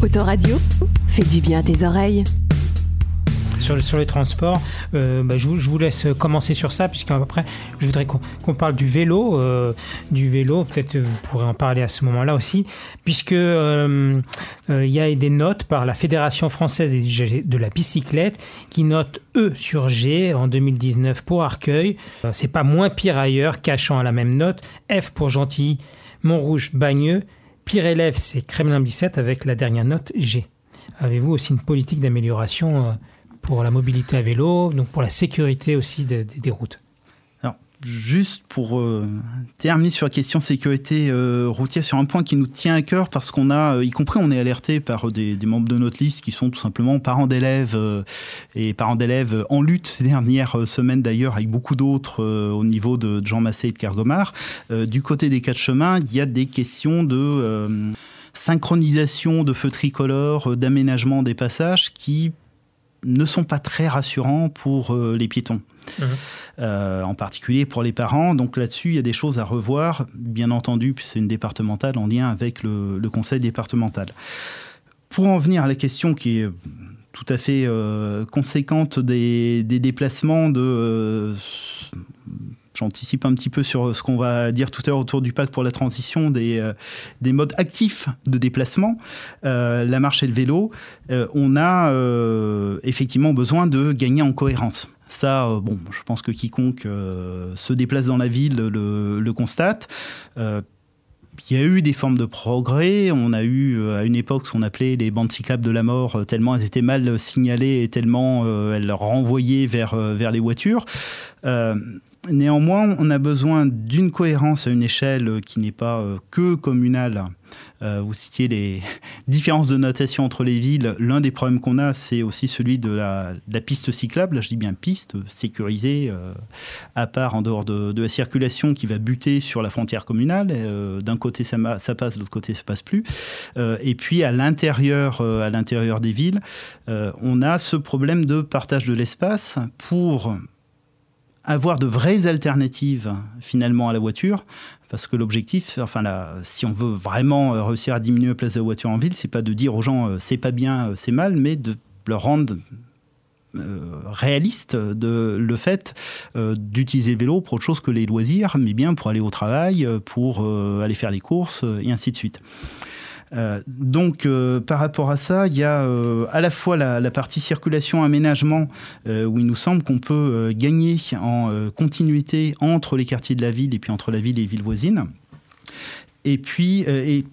Autoradio, fais du bien à tes oreilles. Sur, sur les transports, euh, bah, je, vous, laisse commencer sur ça, puisqu'après, je voudrais qu'on parle du vélo. euh, du vélo, peut-être vous pourrez en parler à ce moment-là aussi, puisque euh, il y a des notes par la Fédération française des usagers de la bicyclette qui note E sur G en 2019 pour Arcueil. C'est pas moins pire ailleurs, cachant à la même note. F pour Gentilly, Montrouge, Bagneux. Pire élève, c'est Kremlin-Bicêtre avec la dernière note G. Avez-vous aussi une politique d'amélioration euh, pour la mobilité à vélo, donc pour la sécurité aussi de- de- des routes? Juste pour euh, terminer sur la question sécurité euh, routière, sur un point qui nous tient à cœur, parce qu'on a, euh, y compris, on est alerté par des, membres de notre liste qui sont tout simplement parents d'élèves et parents d'élèves en lutte ces dernières semaines d'ailleurs, avec beaucoup d'autres au niveau de, Jean Massé et de Kergomar. Euh, du côté des quatre chemins, il y a des questions de synchronisation de feux tricolores, d'aménagement des passages qui ne sont pas très rassurants pour euh, les piétons. Euh, en particulier pour les parents. Donc là-dessus, il y a des choses à revoir, bien entendu, puis c'est une départementale en lien avec le, le conseil départemental. Pour en venir à la question qui est tout à fait euh, conséquente des, des déplacements de... J'anticipe un petit peu sur ce qu'on va dire tout à l'heure autour du pacte pour la transition des, euh, des modes actifs de déplacement, euh, la marche et le vélo. Euh, on a effectivement besoin de gagner en cohérence. Ça, bon, je pense que quiconque se déplace dans la ville le, constate. Il y a eu des formes de progrès. On a eu à une époque ce qu'on appelait les bandes cyclables de la mort, tellement elles étaient mal signalées et tellement euh, elles renvoyaient vers, les voitures. Néanmoins, on a besoin d'une cohérence à une échelle qui n'est pas euh, que communale. Euh, vous citiez les différences de notation entre les villes. L'un des problèmes qu'on a, c'est aussi celui de la, piste cyclable. Je dis bien piste, sécurisée, euh, à part en dehors de, la circulation qui va buter sur la frontière communale. D'un côté, ça, passe, de l'autre côté, ça passe plus. Et puis, à l'intérieur, des villes, on a ce problème de partage de l'espace pour avoir de vraies alternatives finalement à la voiture, parce que l'objectif, enfin là, si on veut vraiment euh, réussir à diminuer la place de la voiture en ville, c'est pas de dire aux gens euh, c'est pas bien, euh, c'est mal, mais de leur rendre réaliste le fait d'utiliser le vélo pour autre chose que les loisirs, mais bien pour aller au travail, pour aller faire les courses et ainsi de suite. Euh, donc, euh, par rapport à ça, il y a euh, à la fois la, la partie circulation-aménagement, euh, où il nous semble qu'on peut gagner en continuité entre les quartiers de la ville et puis entre la ville et les villes voisines. Et puis, et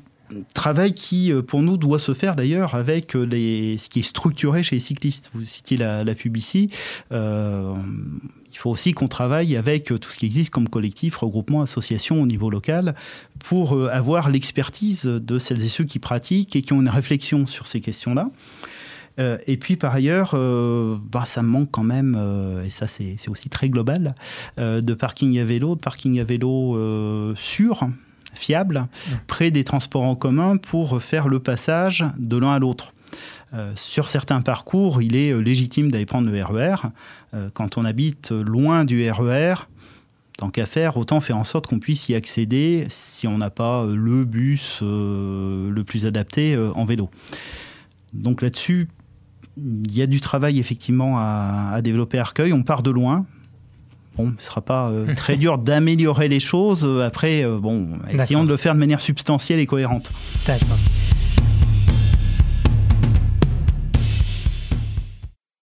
travail qui, euh, pour nous, doit se faire d'ailleurs avec euh, les, ce qui est structuré chez les cyclistes. Vous citiez la, FUBICI. Euh, il faut aussi qu'on travaille avec tout ce qui existe comme collectif, regroupement, association au niveau local pour avoir l'expertise de celles et ceux qui pratiquent et qui ont une réflexion sur ces questions-là. Et puis par ailleurs, bah, ça manque quand même, et ça c'est aussi très global, de parking à vélo, de parking à vélo sûr, fiable, près des transports en commun pour faire le passage de l'un à l'autre. Euh, sur certains parcours, il est euh, légitime d'aller prendre le RER. Euh, quand on habite loin du RER, tant qu'à faire, autant faire en sorte qu'on puisse y accéder si on n'a pas le bus le plus adapté en vélo. Donc là-dessus, il y a du travail effectivement à, à développer à Arcueil. On part de loin. Bon, ce sera pas euh, très dur d'améliorer les choses. Euh, Après, euh, bon, essayons de le faire de manière substantielle et cohérente. D'accord.